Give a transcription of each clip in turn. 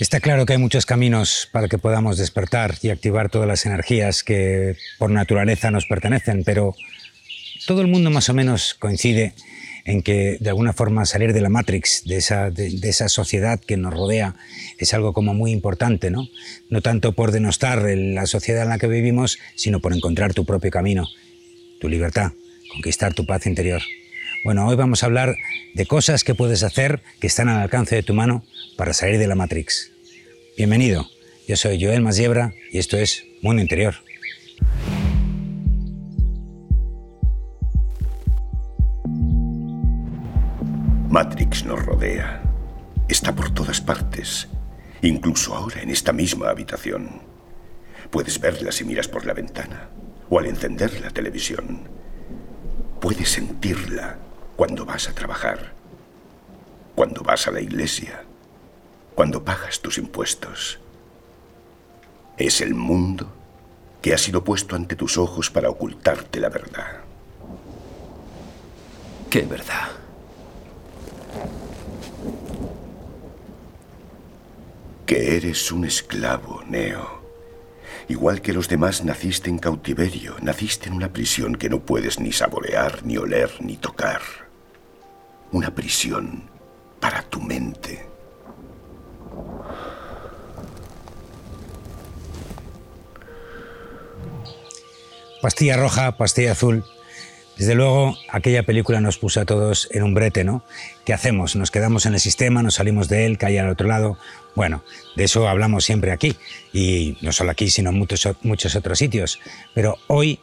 Está claro que hay muchos caminos para que podamos despertar y activar todas las energías que por naturaleza nos pertenecen, pero todo el mundo más o menos coincide en que de alguna forma salir de la Matrix, de esa, sociedad que nos rodea, es algo como muy importante, ¿no? No tanto por denostar la sociedad en la que vivimos, sino por encontrar tu propio camino, tu libertad, conquistar tu paz interior. Bueno, hoy vamos a hablar de cosas que puedes hacer que están al alcance de tu mano para salir de la Matrix. Bienvenido, yo soy Joel Masiebra y esto es Mundo Interior. Matrix nos rodea. Está por todas partes, incluso ahora en esta misma habitación. Puedes verla si miras por la ventana o al encender la televisión. Puedes sentirla cuando vas a trabajar, cuando vas a la iglesia, cuando pagas tus impuestos. Es el mundo que ha sido puesto ante tus ojos para ocultarte la verdad. ¿Qué verdad? que eres un esclavo, Neo. Igual que los demás naciste en cautiverio, naciste en una prisión que no puedes ni saborear, ni oler, ni tocar. Una prisión para tu mente. Pastilla roja, pastilla azul. Desde luego, aquella película nos puso a todos en un brete, ¿no? ¿Qué hacemos? ¿Nos quedamos en el sistema, nos salimos de él, cae al otro lado? Bueno, de eso hablamos siempre aquí, y no solo aquí, sino en muchos, muchos otros sitios. Pero hoy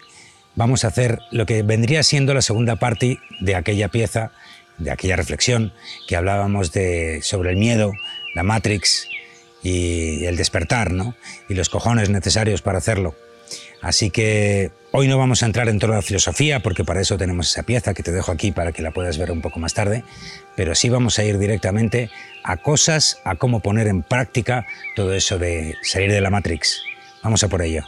vamos a hacer lo que vendría siendo la segunda parte de aquella pieza, de aquella reflexión que hablábamos de, sobre el miedo, la Matrix y el despertar, ¿no? Y los cojones necesarios para hacerlo. Así que hoy no vamos a entrar en toda la filosofía, porque para eso tenemos esa pieza que te dejo aquí para que la puedas ver un poco más tarde, pero sí vamos a ir directamente a cosas, a cómo poner en práctica todo eso de salir de la Matrix. Vamos a por ello.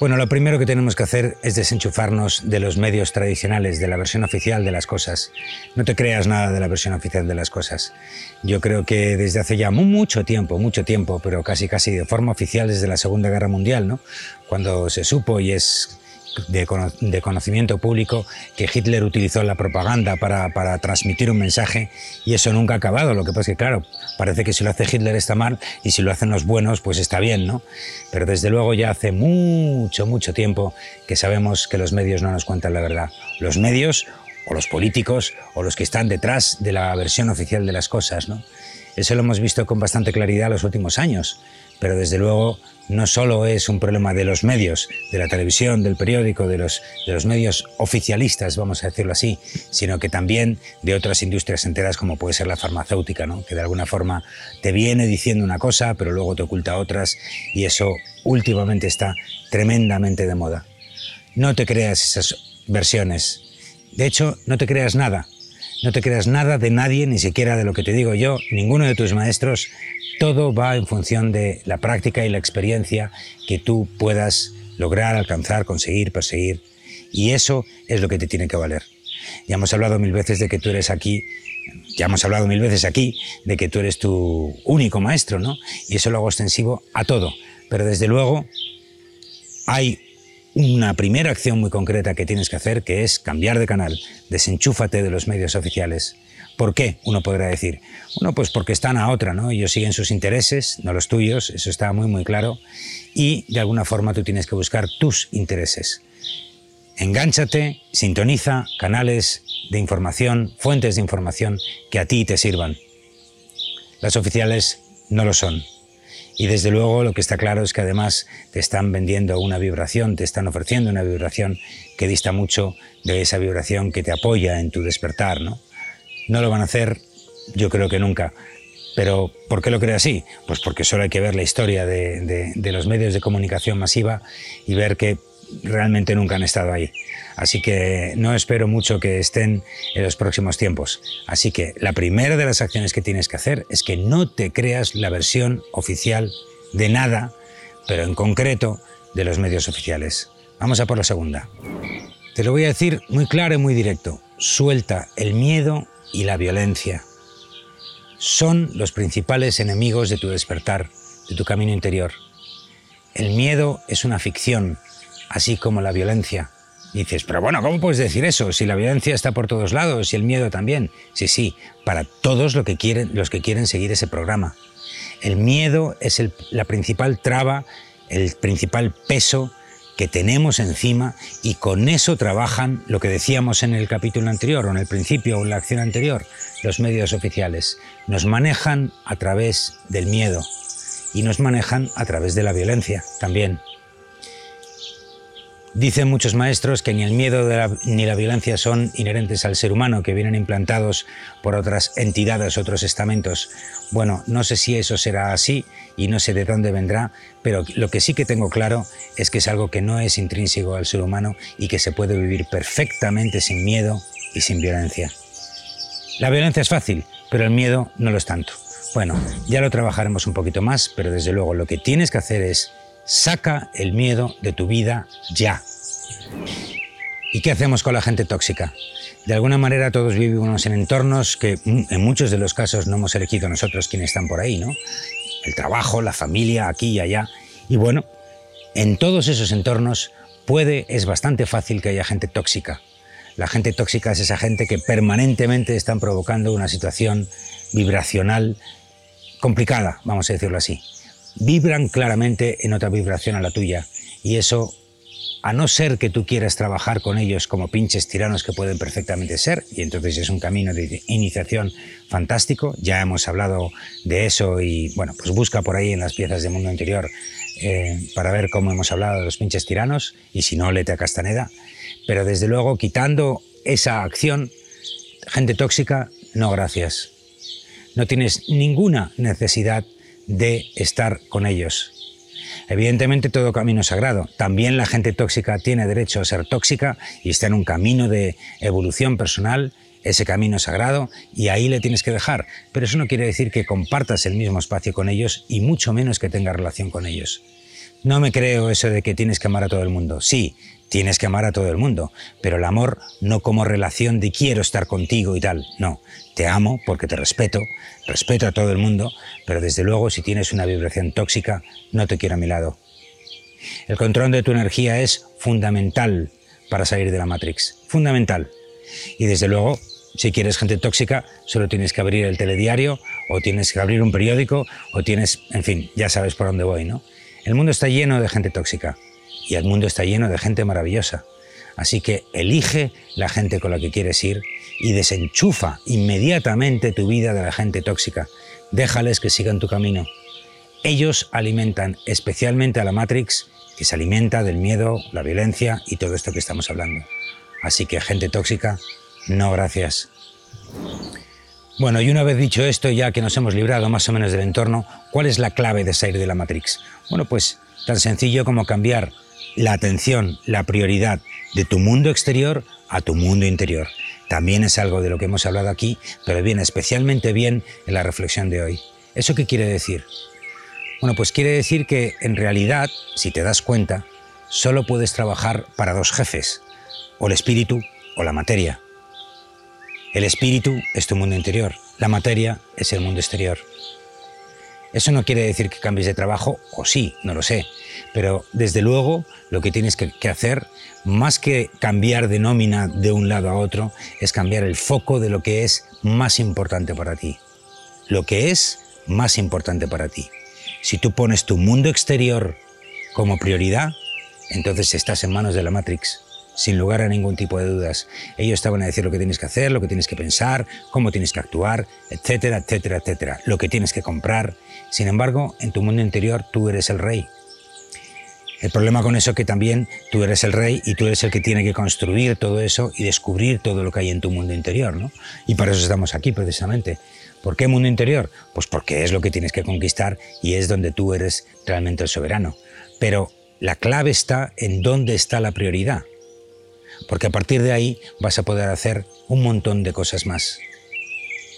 Bueno, lo primero que tenemos que hacer es desenchufarnos de los medios tradicionales, de la versión oficial de las cosas. No te creas nada de la versión oficial de las cosas. Yo creo que desde hace ya mucho tiempo, mucho tiempo, pero casi casi de forma oficial desde la Segunda Guerra Mundial, ¿no? Cuando se supo y es de, conocimiento público que Hitler utilizó la propaganda para, para, transmitir un mensaje y eso nunca ha acabado. Lo que pasa es que, claro, parece que si lo hace Hitler está mal y si lo hacen los buenos, pues está bien, ¿no? Pero desde luego ya hace mucho, mucho tiempo que sabemos que los medios no nos cuentan la verdad. Los medios o los políticos o los que están detrás de la versión oficial de las cosas, ¿no? Eso lo hemos visto con bastante claridad los últimos años, pero desde luego no solo es un problema de los medios, de la televisión, del periódico, de los, de los medios oficialistas, vamos a decirlo así, sino que también de otras industrias enteras como puede ser la farmacéutica, ¿no? que de alguna forma te viene diciendo una cosa, pero luego te oculta otras, y eso últimamente está tremendamente de moda. No te creas esas versiones. De hecho, no te creas nada. No te creas nada de nadie, ni siquiera de lo que te digo yo, ninguno de tus maestros, todo va en función de la práctica y la experiencia que tú puedas lograr, alcanzar, conseguir, perseguir. Y eso es lo que te tiene que valer. Ya hemos hablado mil veces de que tú eres aquí, ya hemos hablado mil veces aquí de que tú eres tu único maestro, ¿no? Y eso lo hago extensivo a todo. Pero desde luego hay una primera acción muy concreta que tienes que hacer, que es cambiar de canal, desenchúfate de los medios oficiales ¿Por qué? Uno podrá decir. Bueno, pues porque están a otra, ¿no? Ellos siguen sus intereses, no los tuyos, eso está muy, muy claro. Y de alguna forma tú tienes que buscar tus intereses. Engánchate, sintoniza canales de información, fuentes de información que a ti te sirvan. Las oficiales no lo son. Y desde luego lo que está claro es que además te están vendiendo una vibración, te están ofreciendo una vibración que dista mucho de esa vibración que te apoya en tu despertar, ¿no? No lo van a hacer, yo creo que nunca. Pero ¿por qué lo creo así? Pues porque solo hay que ver la historia de, los medios de comunicación masiva y ver que realmente nunca han estado ahí. Así que no espero mucho que estén en los próximos tiempos. Así que la primera de las acciones que tienes que hacer es que no te creas la versión oficial de nada, pero en concreto de los medios oficiales. Vamos a por la segunda. Te lo voy a decir muy claro y muy directo. Suelta el miedo y la violencia. son los principales enemigos de tu despertar, de tu camino interior. El miedo es una ficción, así como la violencia. dices, pero bueno, ¿cómo puedes decir eso? Si la violencia está por todos lados y el miedo también. Sí, sí, para todos los que quieren, los que quieren seguir ese programa. El miedo es la principal traba, el principal peso que tenemos encima y con eso trabajan lo que decíamos en el capítulo anterior o en el principio o en la acción anterior, los medios oficiales. Nos manejan a través del miedo y nos manejan a través de la violencia también. Dicen muchos maestros que ni el miedo ni la violencia son inherentes al ser humano, que vienen implantados por otras entidades, otros estamentos. Bueno, no sé si eso será así y no sé de dónde vendrá, pero lo que sí que tengo claro es que es algo que no es intrínseco al ser humano y que se puede vivir perfectamente sin miedo y sin violencia. La violencia es fácil, pero el miedo no lo es tanto. Bueno, ya lo trabajaremos un poquito más, pero desde luego lo que tienes que hacer es Saca el miedo de tu vida ya. ¿Y qué hacemos con la gente tóxica? De alguna manera todos vivimos en entornos que mm, en muchos de los casos no hemos elegido nosotros quienes están por ahí, ¿no? El trabajo, la familia, aquí y allá. Y bueno, en todos esos entornos puede, es bastante fácil que haya gente tóxica. La gente tóxica es esa gente que permanentemente están provocando una situación vibracional complicada, vamos a decirlo así vibran claramente en otra vibración a la tuya. Y eso, a no ser que tú quieras trabajar con ellos como pinches tiranos que pueden perfectamente ser, y entonces es un camino de iniciación fantástico, ya hemos hablado de eso y bueno, pues busca por ahí en las piezas de mundo interior eh, para ver cómo hemos hablado de los pinches tiranos, y si no, lete a Castaneda. Pero desde luego, quitando esa acción, gente tóxica, no gracias. No tienes ninguna necesidad de estar con ellos. Evidentemente todo camino es sagrado. También la gente tóxica tiene derecho a ser tóxica y está en un camino de evolución personal, ese camino sagrado, y ahí le tienes que dejar. Pero eso no quiere decir que compartas el mismo espacio con ellos y mucho menos que tengas relación con ellos. No me creo eso de que tienes que amar a todo el mundo. Sí, tienes que amar a todo el mundo, pero el amor no como relación de quiero estar contigo y tal, no, te amo porque te respeto, respeto a todo el mundo, pero desde luego si tienes una vibración tóxica, no te quiero a mi lado. El control de tu energía es fundamental para salir de la Matrix, fundamental. Y desde luego, si quieres gente tóxica, solo tienes que abrir el telediario o tienes que abrir un periódico o tienes, en fin, ya sabes por dónde voy, ¿no? El mundo está lleno de gente tóxica y el mundo está lleno de gente maravillosa. Así que elige la gente con la que quieres ir y desenchufa inmediatamente tu vida de la gente tóxica. Déjales que sigan tu camino. Ellos alimentan especialmente a la Matrix, que se alimenta del miedo, la violencia y todo esto que estamos hablando. Así que gente tóxica, no gracias. Bueno, y una vez dicho esto, ya que nos hemos librado más o menos del entorno, ¿cuál es la clave de salir de la Matrix? Bueno, pues tan sencillo como cambiar la atención, la prioridad de tu mundo exterior a tu mundo interior. También es algo de lo que hemos hablado aquí, pero viene especialmente bien en la reflexión de hoy. ¿Eso qué quiere decir? Bueno, pues quiere decir que en realidad, si te das cuenta, solo puedes trabajar para dos jefes, o el espíritu o la materia. El espíritu es tu mundo interior, la materia es el mundo exterior. Eso no quiere decir que cambies de trabajo, o sí, no lo sé, pero desde luego lo que tienes que, hacer, más que cambiar de nómina de un lado a otro, es cambiar el foco de lo que es más importante para ti. Lo que es más importante para ti. Si tú pones tu mundo exterior como prioridad, entonces estás en manos de la Matrix sin lugar a ningún tipo de dudas. Ellos estaban a decir lo que tienes que hacer, lo que tienes que pensar, cómo tienes que actuar, etcétera, etcétera, etcétera, lo que tienes que comprar. Sin embargo, en tu mundo interior tú eres el rey. El problema con eso es que también tú eres el rey y tú eres el que tiene que construir todo eso y descubrir todo lo que hay en tu mundo interior, ¿no? Y para eso estamos aquí precisamente. ¿Por qué mundo interior? Pues porque es lo que tienes que conquistar y es donde tú eres realmente el soberano. Pero la clave está en dónde está la prioridad porque a partir de ahí vas a poder hacer un montón de cosas más.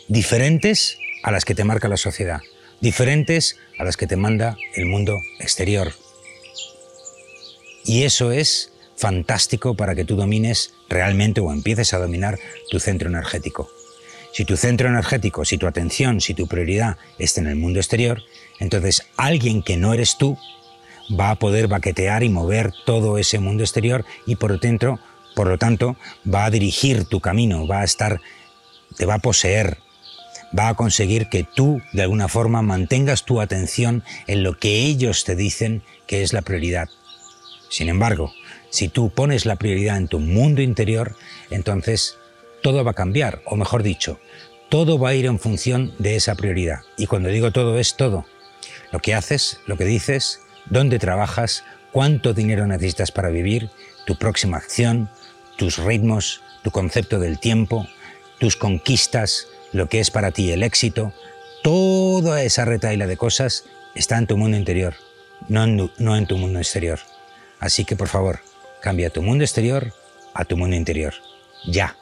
Diferentes a las que te marca la sociedad, diferentes a las que te manda el mundo exterior. Y eso es fantástico para que tú domines realmente o empieces a dominar tu centro energético. Si tu centro energético, si tu atención, si tu prioridad está en el mundo exterior, entonces alguien que no eres tú va a poder baquetear y mover todo ese mundo exterior y por dentro, por lo tanto, va a dirigir tu camino, va a estar, te va a poseer, va a conseguir que tú, de alguna forma, mantengas tu atención en lo que ellos te dicen que es la prioridad. Sin embargo, si tú pones la prioridad en tu mundo interior, entonces todo va a cambiar, o mejor dicho, todo va a ir en función de esa prioridad. Y cuando digo todo es todo. Lo que haces, lo que dices, dónde trabajas, cuánto dinero necesitas para vivir, tu próxima acción, tus ritmos, tu concepto del tiempo, tus conquistas, lo que es para ti el éxito, toda esa retaila de cosas está en tu mundo interior, no en, no en tu mundo exterior. Así que por favor, cambia tu mundo exterior a tu mundo interior. Ya.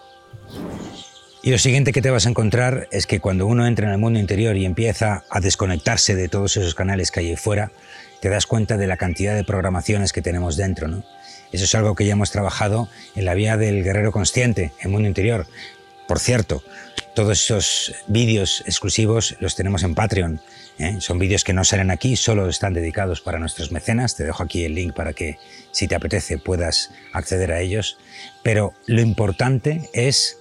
Y lo siguiente que te vas a encontrar es que cuando uno entra en el mundo interior y empieza a desconectarse de todos esos canales que hay ahí fuera, te das cuenta de la cantidad de programaciones que tenemos dentro, ¿no? Eso es algo que ya hemos trabajado en la vía del guerrero consciente, en mundo interior. Por cierto, todos esos vídeos exclusivos los tenemos en Patreon. ¿eh? Son vídeos que no salen aquí, solo están dedicados para nuestros mecenas. Te dejo aquí el link para que, si te apetece, puedas acceder a ellos. Pero lo importante es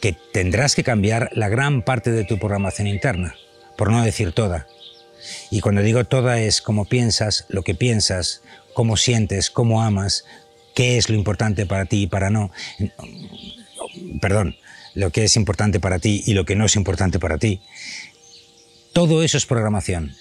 que tendrás que cambiar la gran parte de tu programación interna, por no decir toda. Y cuando digo toda es cómo piensas, lo que piensas, cómo sientes, cómo amas, qué es lo importante para ti y para no. Perdón, lo que es importante para ti y lo que no es importante para ti. Todo eso es programación.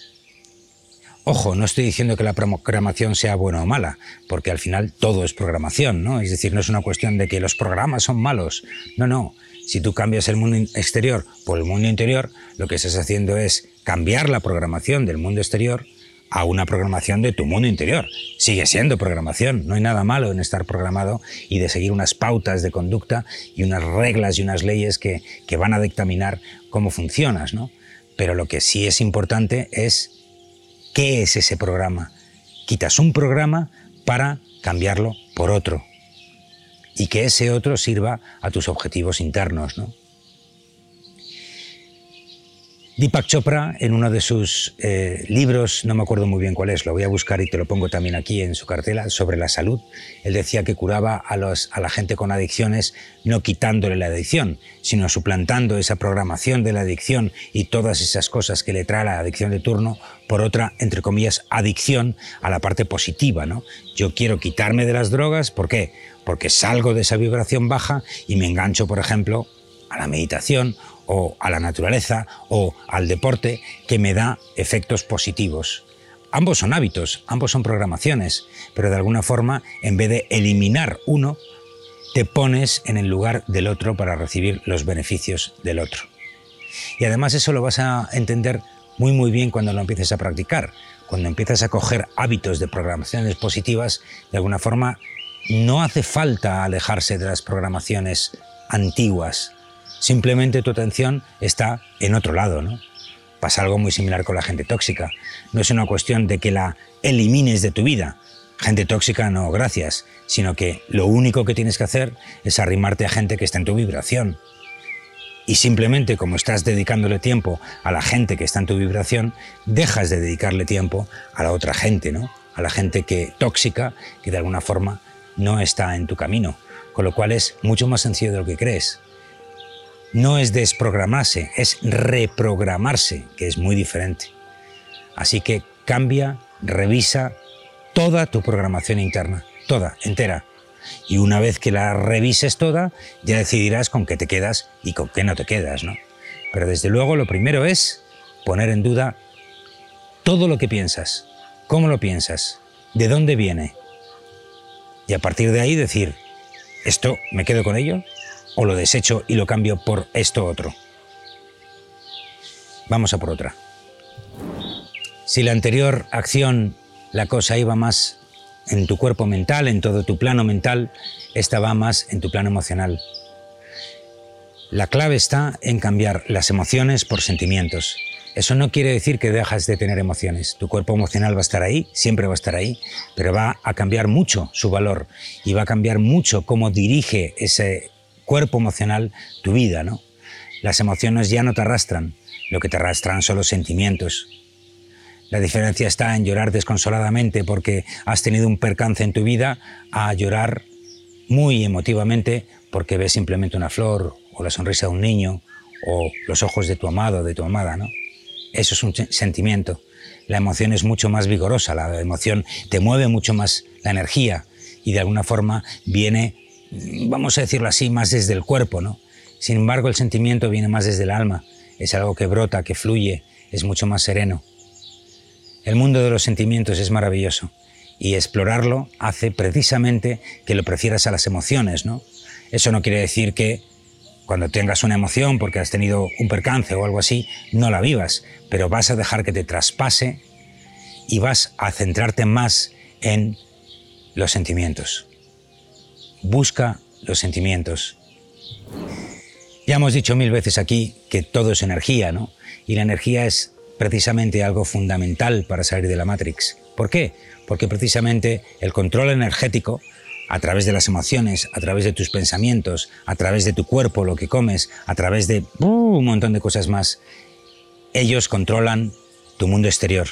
Ojo, no estoy diciendo que la programación sea buena o mala, porque al final todo es programación, ¿no? Es decir, no es una cuestión de que los programas son malos. No, no. Si tú cambias el mundo exterior por el mundo interior, lo que estás haciendo es cambiar la programación del mundo exterior a una programación de tu mundo interior. Sigue siendo programación, no hay nada malo en estar programado y de seguir unas pautas de conducta y unas reglas y unas leyes que, que van a dictaminar cómo funcionas, ¿no? Pero lo que sí es importante es qué es ese programa. Quitas un programa para cambiarlo por otro y que ese otro sirva a tus objetivos internos, ¿no? Deepak Chopra, en uno de sus eh, libros, no me acuerdo muy bien cuál es, lo voy a buscar y te lo pongo también aquí en su cartela, sobre la salud, él decía que curaba a, los, a la gente con adicciones no quitándole la adicción, sino suplantando esa programación de la adicción y todas esas cosas que le trae la adicción de turno por otra, entre comillas, adicción a la parte positiva. ¿no? Yo quiero quitarme de las drogas, ¿por qué? Porque salgo de esa vibración baja y me engancho, por ejemplo, a la meditación o a la naturaleza o al deporte que me da efectos positivos. Ambos son hábitos, ambos son programaciones, pero de alguna forma, en vez de eliminar uno, te pones en el lugar del otro para recibir los beneficios del otro. Y además eso lo vas a entender muy muy bien cuando lo empieces a practicar. Cuando empiezas a coger hábitos de programaciones positivas, de alguna forma no hace falta alejarse de las programaciones antiguas, Simplemente tu atención está en otro lado, ¿no? Pasa algo muy similar con la gente tóxica. No es una cuestión de que la elimines de tu vida. Gente tóxica no, gracias, sino que lo único que tienes que hacer es arrimarte a gente que está en tu vibración. Y simplemente como estás dedicándole tiempo a la gente que está en tu vibración, dejas de dedicarle tiempo a la otra gente, ¿no? A la gente que tóxica, que de alguna forma no está en tu camino. Con lo cual es mucho más sencillo de lo que crees no es desprogramarse, es reprogramarse, que es muy diferente. Así que cambia, revisa toda tu programación interna, toda, entera. Y una vez que la revises toda, ya decidirás con qué te quedas y con qué no te quedas, ¿no? Pero desde luego lo primero es poner en duda todo lo que piensas, cómo lo piensas, de dónde viene. Y a partir de ahí decir, ¿esto me quedo con ello? O lo desecho y lo cambio por esto otro. Vamos a por otra. Si la anterior acción, la cosa iba más en tu cuerpo mental, en todo tu plano mental, esta va más en tu plano emocional. La clave está en cambiar las emociones por sentimientos. Eso no quiere decir que dejas de tener emociones. Tu cuerpo emocional va a estar ahí, siempre va a estar ahí, pero va a cambiar mucho su valor y va a cambiar mucho cómo dirige ese cuerpo emocional tu vida, ¿no? Las emociones ya no te arrastran, lo que te arrastran son los sentimientos. La diferencia está en llorar desconsoladamente porque has tenido un percance en tu vida a llorar muy emotivamente porque ves simplemente una flor o la sonrisa de un niño o los ojos de tu amado o de tu amada, ¿no? Eso es un sentimiento. La emoción es mucho más vigorosa, la emoción te mueve mucho más la energía y de alguna forma viene, vamos a decirlo así, más desde el cuerpo, ¿no? Sin embargo, el sentimiento viene más desde el alma, es algo que brota, que fluye, es mucho más sereno. El mundo de los sentimientos es maravilloso y explorarlo hace precisamente que lo prefieras a las emociones, ¿no? Eso no quiere decir que cuando tengas una emoción porque has tenido un percance o algo así, no la vivas, pero vas a dejar que te traspase y vas a centrarte más en los sentimientos. Busca los sentimientos. Ya hemos dicho mil veces aquí que todo es energía, ¿no? Y la energía es precisamente algo fundamental para salir de la Matrix. ¿Por qué? Porque precisamente el control energético, a través de las emociones, a través de tus pensamientos, a través de tu cuerpo, lo que comes, a través de uh, un montón de cosas más, ellos controlan tu mundo exterior.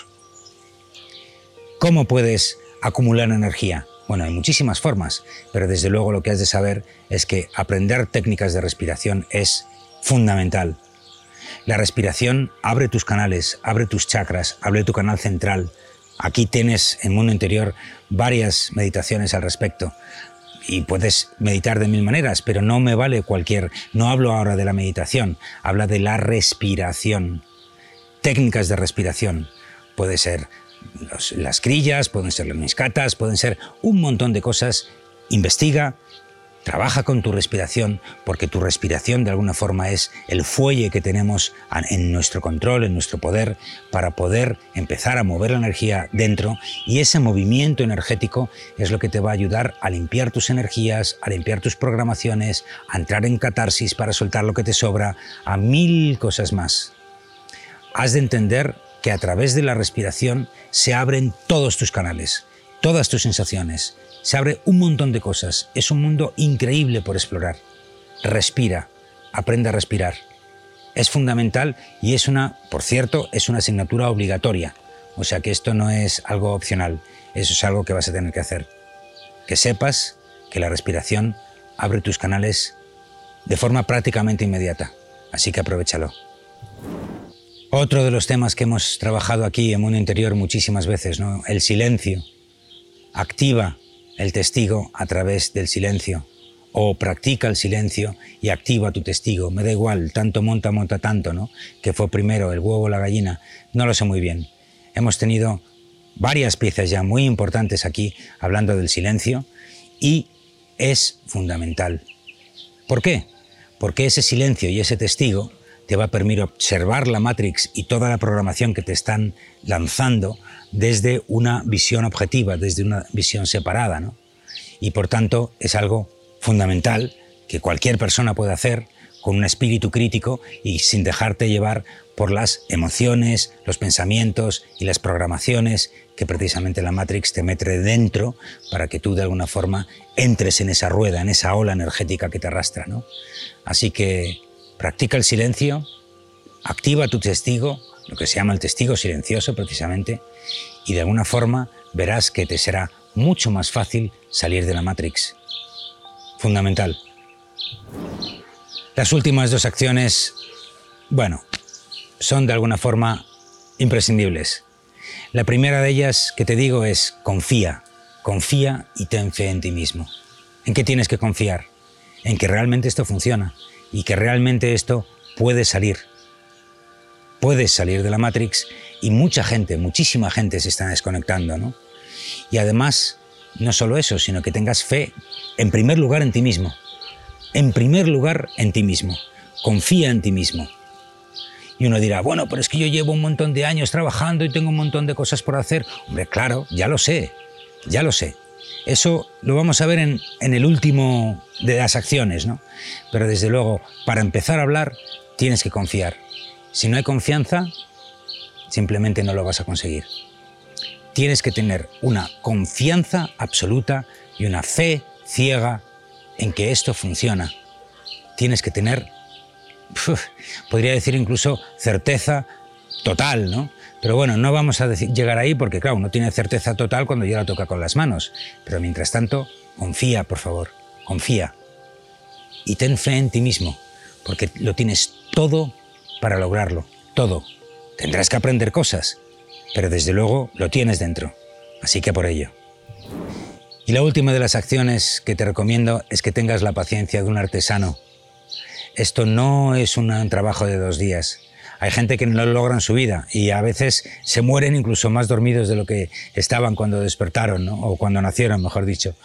¿Cómo puedes acumular energía? Bueno, hay muchísimas formas, pero desde luego lo que has de saber es que aprender técnicas de respiración es fundamental. La respiración abre tus canales, abre tus chakras, abre tu canal central. Aquí tienes en Mundo Interior varias meditaciones al respecto y puedes meditar de mil maneras, pero no me vale cualquier, no hablo ahora de la meditación, habla de la respiración. Técnicas de respiración. Puede ser las grillas, pueden ser las miscatas, pueden ser un montón de cosas. Investiga, trabaja con tu respiración, porque tu respiración de alguna forma es el fuelle que tenemos en nuestro control, en nuestro poder, para poder empezar a mover la energía dentro y ese movimiento energético es lo que te va a ayudar a limpiar tus energías, a limpiar tus programaciones, a entrar en catarsis para soltar lo que te sobra, a mil cosas más. Has de entender que a través de la respiración se abren todos tus canales, todas tus sensaciones, se abre un montón de cosas. Es un mundo increíble por explorar. Respira, aprende a respirar. Es fundamental y es una, por cierto, es una asignatura obligatoria. O sea que esto no es algo opcional, eso es algo que vas a tener que hacer. Que sepas que la respiración abre tus canales de forma prácticamente inmediata. Así que aprovechalo. Otro de los temas que hemos trabajado aquí en Mundo Interior muchísimas veces, ¿no? El silencio. Activa el testigo a través del silencio. O practica el silencio y activa tu testigo. Me da igual, tanto monta, monta tanto, ¿no? Que fue primero el huevo o la gallina. No lo sé muy bien. Hemos tenido varias piezas ya muy importantes aquí hablando del silencio y es fundamental. ¿Por qué? Porque ese silencio y ese testigo te va a permitir observar la Matrix y toda la programación que te están lanzando desde una visión objetiva, desde una visión separada. ¿no? Y por tanto es algo fundamental que cualquier persona puede hacer con un espíritu crítico y sin dejarte llevar por las emociones, los pensamientos y las programaciones que precisamente la Matrix te mete dentro para que tú de alguna forma entres en esa rueda, en esa ola energética que te arrastra. ¿no? Así que Practica el silencio, activa tu testigo, lo que se llama el testigo silencioso precisamente, y de alguna forma verás que te será mucho más fácil salir de la Matrix. Fundamental. Las últimas dos acciones, bueno, son de alguna forma imprescindibles. La primera de ellas que te digo es confía, confía y ten fe en ti mismo. ¿En qué tienes que confiar? En que realmente esto funciona, y que realmente esto puede salir. Puedes salir de la Matrix y mucha gente, muchísima gente se está desconectando, ¿no? Y además, no solo eso, sino que tengas fe, en primer lugar, en ti mismo. En primer lugar, en ti mismo. Confía en ti mismo. Y uno dirá, bueno, pero es que yo llevo un montón de años trabajando y tengo un montón de cosas por hacer. Hombre, claro, ya lo sé, ya lo sé. Eso lo vamos a ver en, el último de las acciones, ¿no? Pero desde luego, para empezar a hablar, tienes que confiar. Si no hay confianza, simplemente no lo vas a conseguir. Tienes que tener una confianza absoluta y una fe ciega en que esto funciona. Tienes que tener podría decir incluso certeza total, ¿no? Pero bueno, no vamos a llegar ahí porque, claro, uno tiene certeza total cuando ya la toca con las manos. Pero mientras tanto, confía, por favor, confía. Y ten fe en ti mismo, porque lo tienes todo para lograrlo, todo. Tendrás que aprender cosas, pero desde luego lo tienes dentro. Así que por ello. Y la última de las acciones que te recomiendo es que tengas la paciencia de un artesano. Esto no es un trabajo de dos días. Hay gente que no lo logra en su vida y a veces se mueren incluso más dormidos de lo que estaban cuando despertaron, o cuando nacieron, mejor dicho.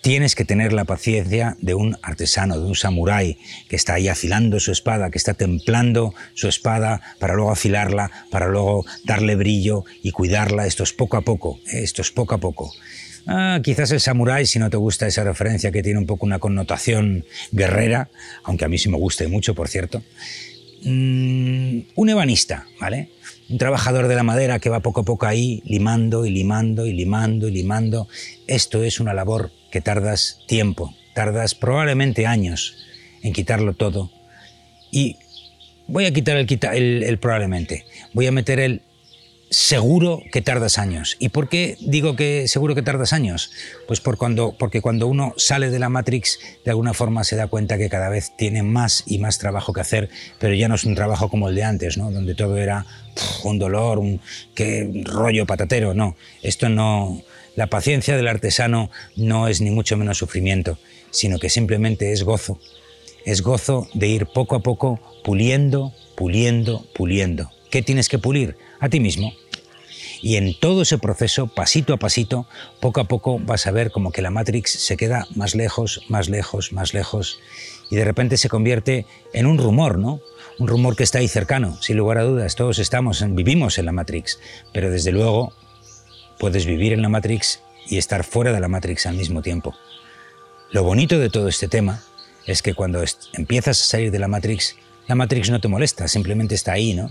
Tienes que tener la paciencia de un artesano, de un samurái, que está ahí afilando su espada, que está templando su espada para luego afilarla, para luego darle brillo y cuidarla. Esto es poco a poco, ¿eh? esto es poco a poco. Ah, quizás el samurái, si no te gusta esa referencia que tiene un poco una connotación guerrera, aunque a mí sí me gusta mucho, por cierto. Mm, un ebanista, ¿vale? Un trabajador de la madera que va poco a poco ahí limando y limando y limando y limando. Esto es una labor que tardas tiempo, tardas probablemente años en quitarlo todo. Y voy a quitar el, el probablemente, voy a meter el seguro que tardas años. ¿Y por qué digo que seguro que tardas años? Pues por cuando, porque cuando uno sale de la Matrix, de alguna forma se da cuenta que cada vez tiene más y más trabajo que hacer, pero ya no es un trabajo como el de antes, ¿no? donde todo era un dolor, un qué rollo patatero. No, esto no. La paciencia del artesano no es ni mucho menos sufrimiento, sino que simplemente es gozo. Es gozo de ir poco a poco puliendo, puliendo, puliendo. ¿Qué tienes que pulir? A ti mismo. Y en todo ese proceso, pasito a pasito, poco a poco vas a ver como que la Matrix se queda más lejos, más lejos, más lejos, y de repente se convierte en un rumor, ¿no? Un rumor que está ahí cercano, sin lugar a dudas. Todos estamos, vivimos en la Matrix, pero desde luego puedes vivir en la Matrix y estar fuera de la Matrix al mismo tiempo. Lo bonito de todo este tema es que cuando empiezas a salir de la Matrix, la Matrix no te molesta, simplemente está ahí, ¿no?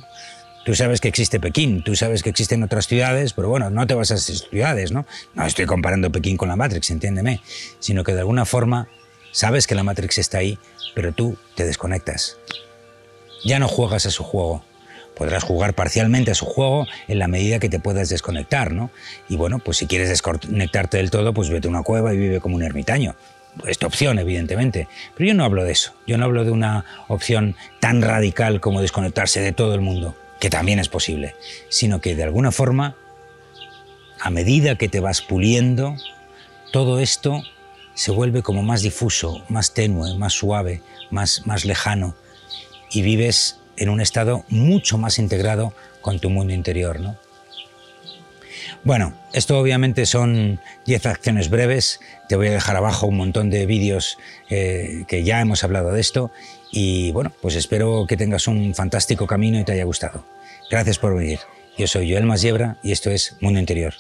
Tú sabes que existe Pekín, tú sabes que existen otras ciudades, pero bueno, no te vas a esas ciudades, ¿no? No estoy comparando Pekín con la Matrix, entiéndeme, sino que de alguna forma sabes que la Matrix está ahí, pero tú te desconectas. Ya no juegas a su juego. Podrás jugar parcialmente a su juego en la medida que te puedas desconectar, ¿no? Y bueno, pues si quieres desconectarte del todo, pues vete a una cueva y vive como un ermitaño. Esta opción, evidentemente. Pero yo no hablo de eso. Yo no hablo de una opción tan radical como desconectarse de todo el mundo que también es posible, sino que de alguna forma, a medida que te vas puliendo, todo esto se vuelve como más difuso, más tenue, más suave, más, más lejano, y vives en un estado mucho más integrado con tu mundo interior. ¿no? Bueno, esto obviamente son 10 acciones breves. Te voy a dejar abajo un montón de vídeos eh, que ya hemos hablado de esto. Y bueno, pues espero que tengas un fantástico camino y te haya gustado. Gracias por venir. Yo soy Joel Masiebra y esto es Mundo Interior.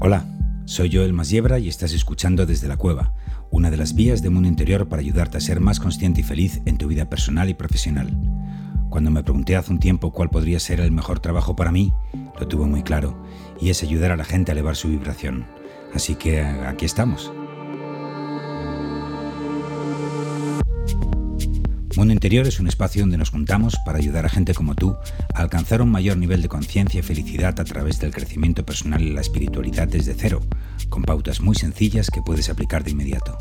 Hola, soy Joel Masiebra y estás escuchando desde la cueva, una de las vías de Mundo Interior para ayudarte a ser más consciente y feliz en tu vida personal y profesional. Cuando me pregunté hace un tiempo cuál podría ser el mejor trabajo para mí, lo tuve muy claro, y es ayudar a la gente a elevar su vibración. Así que aquí estamos. Mundo Interior es un espacio donde nos juntamos para ayudar a gente como tú a alcanzar un mayor nivel de conciencia y felicidad a través del crecimiento personal y la espiritualidad desde cero, con pautas muy sencillas que puedes aplicar de inmediato.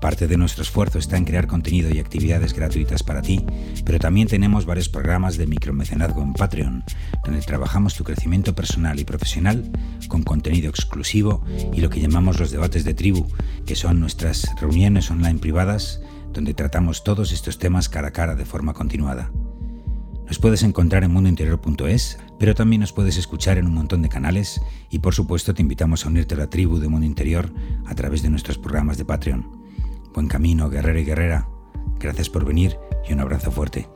Parte de nuestro esfuerzo está en crear contenido y actividades gratuitas para ti, pero también tenemos varios programas de micromecenazgo en Patreon, donde trabajamos tu crecimiento personal y profesional con contenido exclusivo y lo que llamamos los debates de tribu, que son nuestras reuniones online privadas donde tratamos todos estos temas cara a cara de forma continuada. Nos puedes encontrar en mundointerior.es, pero también nos puedes escuchar en un montón de canales y por supuesto te invitamos a unirte a la tribu de Mundo Interior a través de nuestros programas de Patreon. Buen camino, guerrero y guerrera. Gracias por venir y un abrazo fuerte.